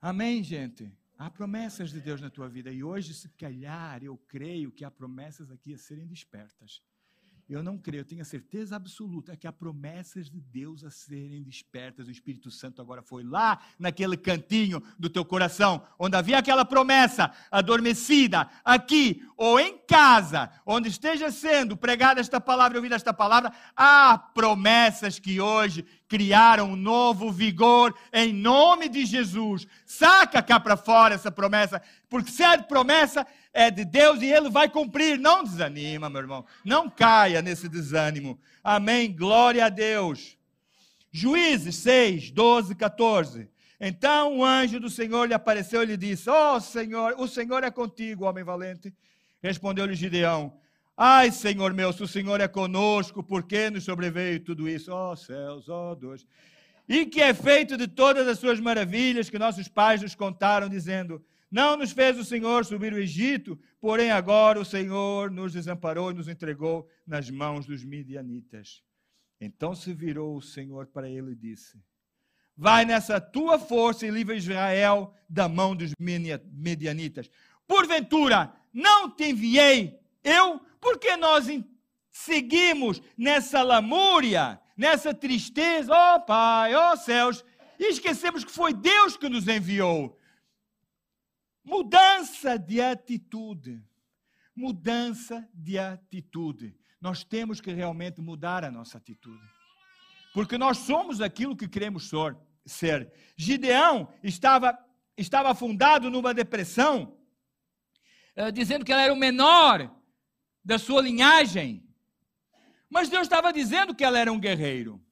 Amém, gente? Há promessas de Deus na tua vida e hoje, se calhar, eu creio que há promessas aqui a serem despertas. Eu não creio, eu tenho a certeza absoluta que há promessas de Deus a serem despertas. O Espírito Santo agora foi lá naquele cantinho do teu coração, onde havia aquela promessa adormecida, aqui ou em casa, onde esteja sendo pregada esta palavra, ouvida esta palavra, há promessas que hoje criaram um novo vigor em nome de Jesus. Saca cá para fora essa promessa, porque se é de promessa, é de Deus e ele vai cumprir. Não desanima, meu irmão. Não caia nesse desânimo. Amém. Glória a Deus. Juízes 6, 12, 14. Então o anjo do Senhor lhe apareceu e lhe disse: Ó oh, Senhor, o Senhor é contigo, homem valente. Respondeu-lhe Gideão: Ai, Senhor meu, se o Senhor é conosco, por que nos sobreveio tudo isso? Ó oh, céus, ó oh, Deus. E que é feito de todas as suas maravilhas que nossos pais nos contaram, dizendo: não nos fez o Senhor subir o Egito, porém agora o Senhor nos desamparou e nos entregou nas mãos dos midianitas. Então se virou o Senhor para ele e disse: Vai nessa tua força e livra Israel da mão dos medianitas. Porventura, não te enviei eu? Porque nós seguimos nessa lamúria, nessa tristeza, ó oh, Pai, ó oh, céus, e esquecemos que foi Deus que nos enviou. Mudança de atitude. Mudança de atitude. Nós temos que realmente mudar a nossa atitude. Porque nós somos aquilo que queremos ser. Gideão estava, estava afundado numa depressão, uh, dizendo que ele era o menor da sua linhagem. Mas Deus estava dizendo que ela era um guerreiro.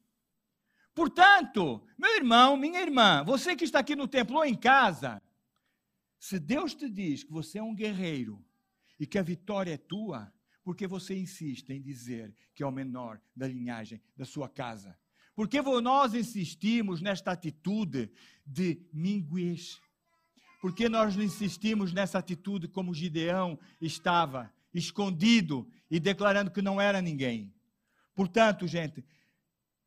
Portanto, meu irmão, minha irmã, você que está aqui no templo ou em casa, se Deus te diz que você é um guerreiro e que a vitória é tua, porque você insiste em dizer que é o menor da linhagem da sua casa? Porque nós insistimos nesta atitude de minguez? Porque nós insistimos nessa atitude como Gideão estava, escondido e declarando que não era ninguém? Portanto, gente,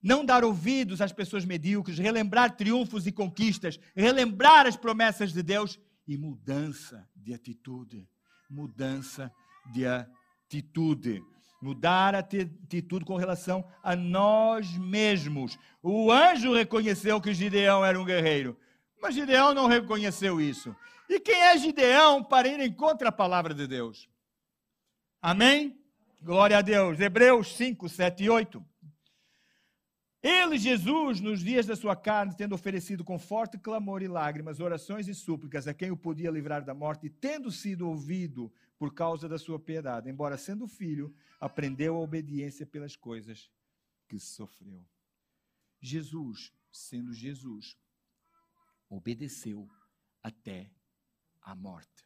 não dar ouvidos às pessoas medíocres, relembrar triunfos e conquistas, relembrar as promessas de Deus e mudança de atitude. Mudança de atitude. Mudar a atitude com relação a nós mesmos. O anjo reconheceu que Gideão era um guerreiro, mas Gideão não reconheceu isso. E quem é Gideão para ir em contra a palavra de Deus? Amém? Glória a Deus. Hebreus 5, 7 e 8. Ele, Jesus, nos dias da sua carne, tendo oferecido com forte clamor e lágrimas, orações e súplicas a quem o podia livrar da morte, e tendo sido ouvido por causa da sua piedade, embora sendo filho, aprendeu a obediência pelas coisas que sofreu. Jesus, sendo Jesus, obedeceu até a morte.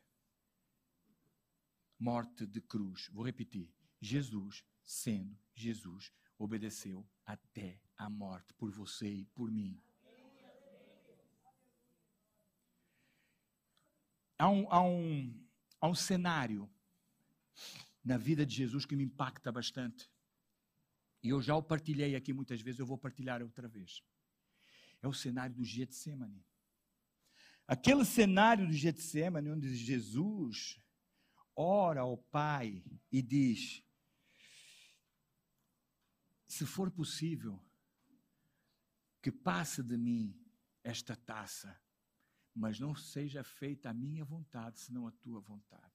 Morte de cruz. Vou repetir. Jesus, sendo Jesus, obedeceu até a morte por você e por mim. Há um, há um, há um cenário na vida de Jesus que me impacta bastante. E eu já o partilhei aqui muitas vezes, eu vou partilhar outra vez. É o cenário do Getsemane. Aquele cenário do Getsemane onde Jesus ora ao Pai e diz: Se for possível, que passe de mim esta taça, mas não seja feita a minha vontade, senão a tua vontade.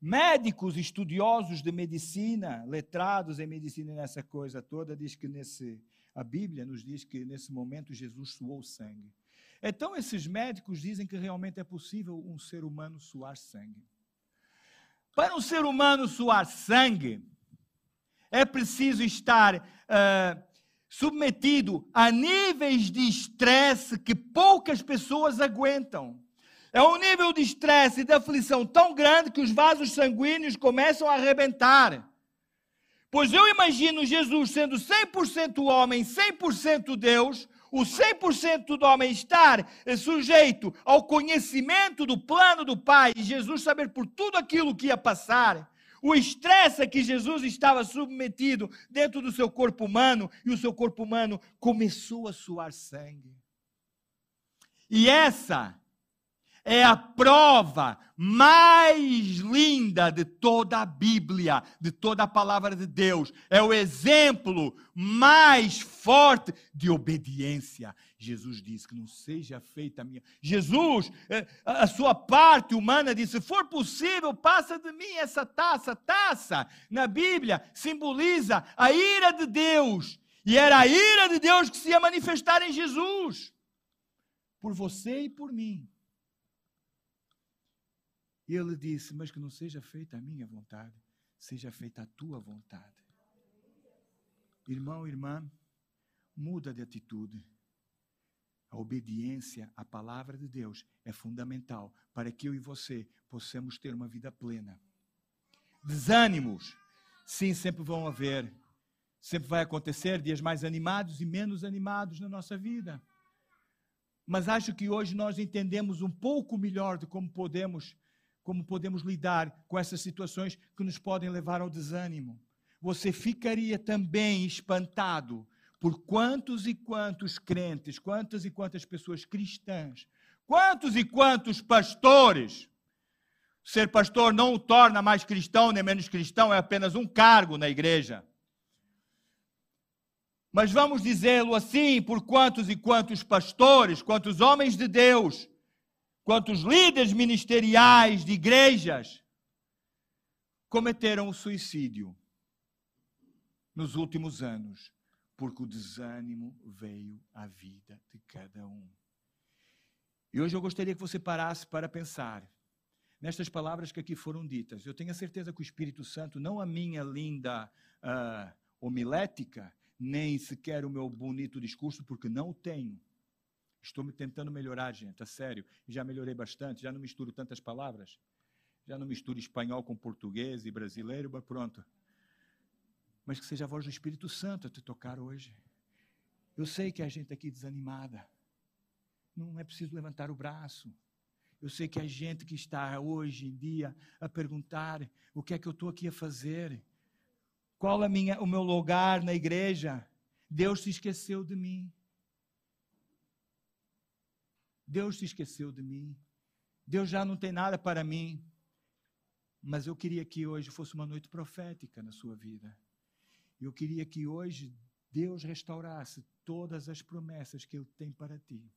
Médicos estudiosos de medicina, letrados em medicina nessa coisa toda, diz que nesse a Bíblia nos diz que nesse momento Jesus suou sangue. Então esses médicos dizem que realmente é possível um ser humano suar sangue. Para um ser humano suar sangue, é preciso estar uh, submetido a níveis de estresse que poucas pessoas aguentam. É um nível de estresse e de aflição tão grande que os vasos sanguíneos começam a arrebentar. Pois eu imagino Jesus sendo 100% homem, 100% Deus, o 100% do homem estar sujeito ao conhecimento do plano do Pai, e Jesus saber por tudo aquilo que ia passar, o estresse a que Jesus estava submetido dentro do seu corpo humano, e o seu corpo humano começou a suar sangue. E essa é a prova mais linda de toda a Bíblia, de toda a palavra de Deus. É o exemplo mais forte de obediência. Jesus disse que não seja feita a minha. Jesus, eh, a sua parte humana, disse: se for possível, passa de mim essa taça. Taça, na Bíblia, simboliza a ira de Deus. E era a ira de Deus que se ia manifestar em Jesus, por você e por mim. E ele disse: Mas que não seja feita a minha vontade, seja feita a tua vontade. Irmão, irmã, muda de atitude. A obediência à palavra de Deus é fundamental para que eu e você possamos ter uma vida plena. Desânimos, sim, sempre vão haver. Sempre vai acontecer dias mais animados e menos animados na nossa vida. Mas acho que hoje nós entendemos um pouco melhor de como podemos como podemos lidar com essas situações que nos podem levar ao desânimo. Você ficaria também espantado por quantos e quantos crentes, quantas e quantas pessoas cristãs, quantos e quantos pastores. Ser pastor não o torna mais cristão nem menos cristão, é apenas um cargo na igreja. Mas vamos dizê-lo assim, por quantos e quantos pastores, quantos homens de Deus quantos líderes ministeriais de igrejas cometeram o suicídio nos últimos anos, porque o desânimo veio à vida de cada um. E hoje eu gostaria que você parasse para pensar nestas palavras que aqui foram ditas. Eu tenho a certeza que o Espírito Santo, não a minha linda uh, homilética, nem sequer o meu bonito discurso, porque não o tenho, Estou me tentando melhorar, gente, a sério. Já melhorei bastante, já não misturo tantas palavras. Já não misturo espanhol com português e brasileiro, mas pronto. Mas que seja a voz do Espírito Santo a te tocar hoje. Eu sei que a gente aqui desanimada. Não é preciso levantar o braço. Eu sei que a gente que está hoje em dia a perguntar o que é que eu estou aqui a fazer, qual a minha, o meu lugar na igreja. Deus se esqueceu de mim. Deus se esqueceu de mim. Deus já não tem nada para mim. Mas eu queria que hoje fosse uma noite profética na sua vida. Eu queria que hoje Deus restaurasse todas as promessas que Ele tem para ti.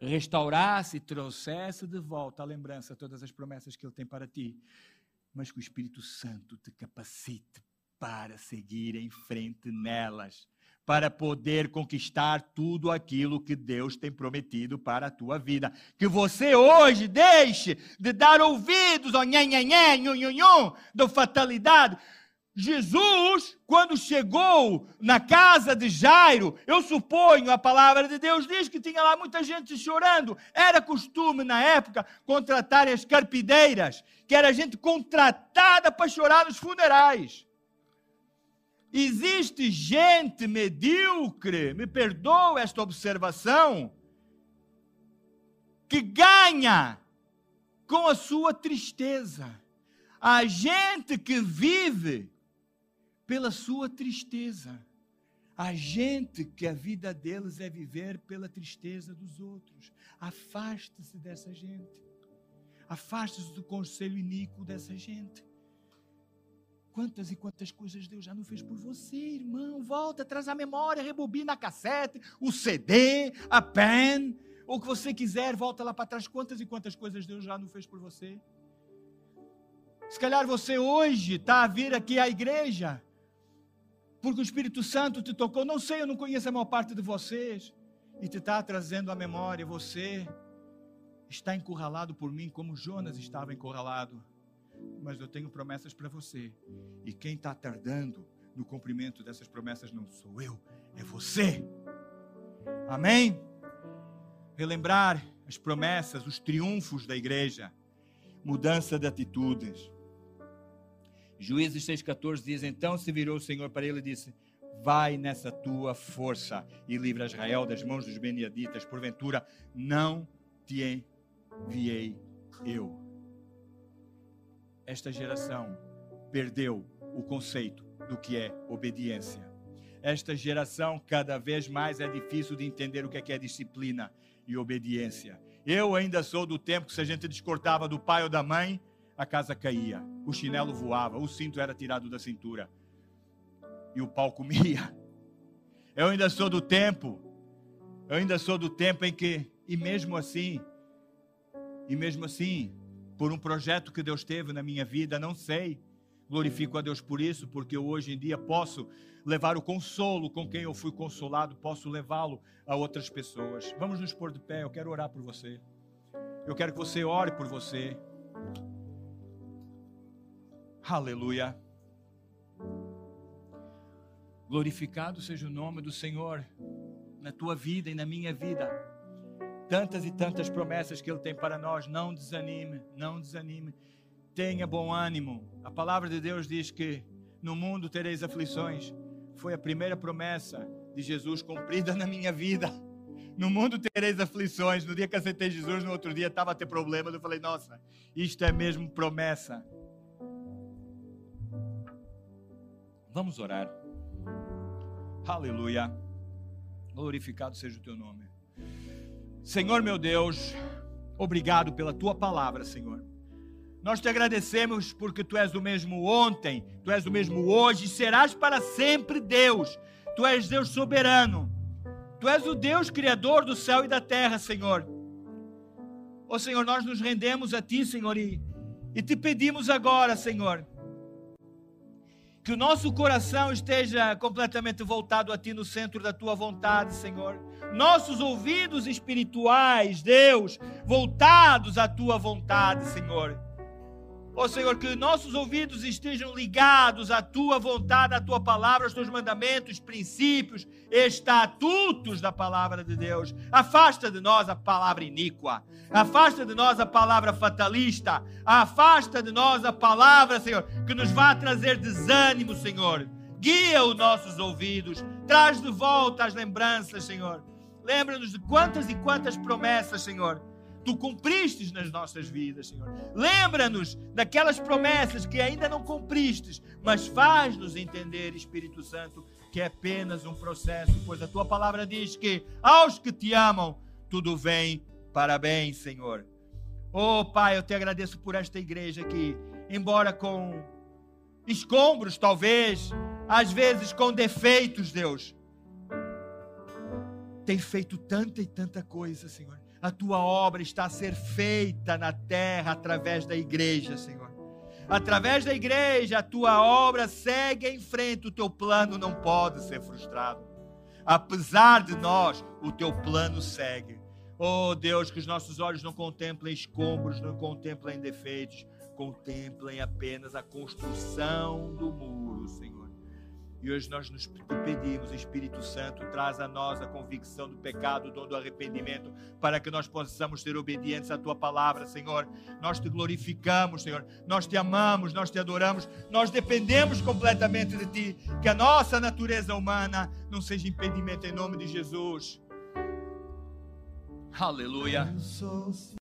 Restaurasse e trouxesse de volta a lembrança todas as promessas que Ele tem para ti. Mas que o Espírito Santo te capacite para seguir em frente nelas para poder conquistar tudo aquilo que Deus tem prometido para a tua vida. Que você hoje deixe de dar ouvidos ao nhum, nhum, da fatalidade. Jesus, quando chegou na casa de Jairo, eu suponho, a palavra de Deus diz que tinha lá muita gente chorando. Era costume na época contratar as carpideiras, que era gente contratada para chorar nos funerais. Existe gente medíocre, me perdoa esta observação, que ganha com a sua tristeza. A gente que vive pela sua tristeza. A gente que a vida deles é viver pela tristeza dos outros. Afaste-se dessa gente. Afaste-se do conselho iníquo dessa gente. Quantas e quantas coisas Deus já não fez por você, irmão. Volta, traz a memória, rebobina a cassete, o CD, a pen, ou o que você quiser, volta lá para trás. Quantas e quantas coisas Deus já não fez por você. Se calhar você hoje está a vir aqui à igreja, porque o Espírito Santo te tocou. Não sei, eu não conheço a maior parte de vocês, e te está trazendo à memória. Você está encurralado por mim, como Jonas estava encurralado mas eu tenho promessas para você. E quem está tardando no cumprimento dessas promessas não sou eu, é você. Amém? relembrar as promessas, os triunfos da igreja, mudança de atitudes. Juízes 6,14 diz: Então se virou o Senhor para ele e disse: Vai nessa tua força e livra Israel das mãos dos Beniaditas, porventura não te enviei eu. Esta geração perdeu o conceito do que é obediência. Esta geração cada vez mais é difícil de entender o que é, que é disciplina e obediência. Eu ainda sou do tempo que se a gente descortava do pai ou da mãe, a casa caía, o chinelo voava, o cinto era tirado da cintura e o pau comia. Eu ainda sou do tempo, eu ainda sou do tempo em que, e mesmo assim, e mesmo assim, por um projeto que Deus teve na minha vida, não sei, glorifico a Deus por isso, porque hoje em dia posso levar o consolo com quem eu fui consolado, posso levá-lo a outras pessoas. Vamos nos pôr de pé, eu quero orar por você. Eu quero que você ore por você. Aleluia. Glorificado seja o nome do Senhor na tua vida e na minha vida. Tantas e tantas promessas que Ele tem para nós. Não desanime, não desanime. Tenha bom ânimo. A palavra de Deus diz que no mundo tereis aflições. Foi a primeira promessa de Jesus cumprida na minha vida. No mundo tereis aflições. No dia que aceitei Jesus, no outro dia estava a ter problemas. Eu falei, nossa, isto é mesmo promessa. Vamos orar. Aleluia. Glorificado seja o teu nome. Senhor meu Deus, obrigado pela tua palavra, Senhor. Nós te agradecemos porque tu és o mesmo ontem, tu és o mesmo hoje e serás para sempre Deus. Tu és Deus soberano. Tu és o Deus criador do céu e da terra, Senhor. Ó oh, Senhor, nós nos rendemos a ti, Senhor, e, e te pedimos agora, Senhor, que o nosso coração esteja completamente voltado a Ti no centro da Tua vontade, Senhor. Nossos ouvidos espirituais, Deus, voltados à Tua vontade, Senhor. Ó oh, Senhor, que nossos ouvidos estejam ligados à tua vontade, à tua palavra, aos teus mandamentos, princípios, estatutos da palavra de Deus. Afasta de nós a palavra iníqua, afasta de nós a palavra fatalista, afasta de nós a palavra, Senhor, que nos vá trazer desânimo, Senhor. Guia os nossos ouvidos, traz de volta as lembranças, Senhor. Lembra-nos de quantas e quantas promessas, Senhor tu cumpristes nas nossas vidas, Senhor. Lembra-nos daquelas promessas que ainda não cumpristes, mas faz-nos entender, Espírito Santo, que é apenas um processo, pois a tua palavra diz que aos que te amam, tudo vem para bem, Senhor. Oh, Pai, eu te agradeço por esta igreja que, embora com escombros, talvez, às vezes com defeitos, Deus, tem feito tanta e tanta coisa, Senhor a tua obra está a ser feita na terra através da igreja, Senhor. Através da igreja, a tua obra segue em frente, o teu plano não pode ser frustrado. Apesar de nós, o teu plano segue. Oh Deus, que os nossos olhos não contemplem escombros, não contemplem defeitos, contemplem apenas a construção do muro, Senhor. E hoje nós nos pedimos, Espírito Santo, traz a nós a convicção do pecado, do, do arrependimento, para que nós possamos ser obedientes à tua palavra, Senhor. Nós te glorificamos, Senhor. Nós te amamos, nós te adoramos, nós dependemos completamente de ti. Que a nossa natureza humana não seja impedimento em nome de Jesus. Aleluia.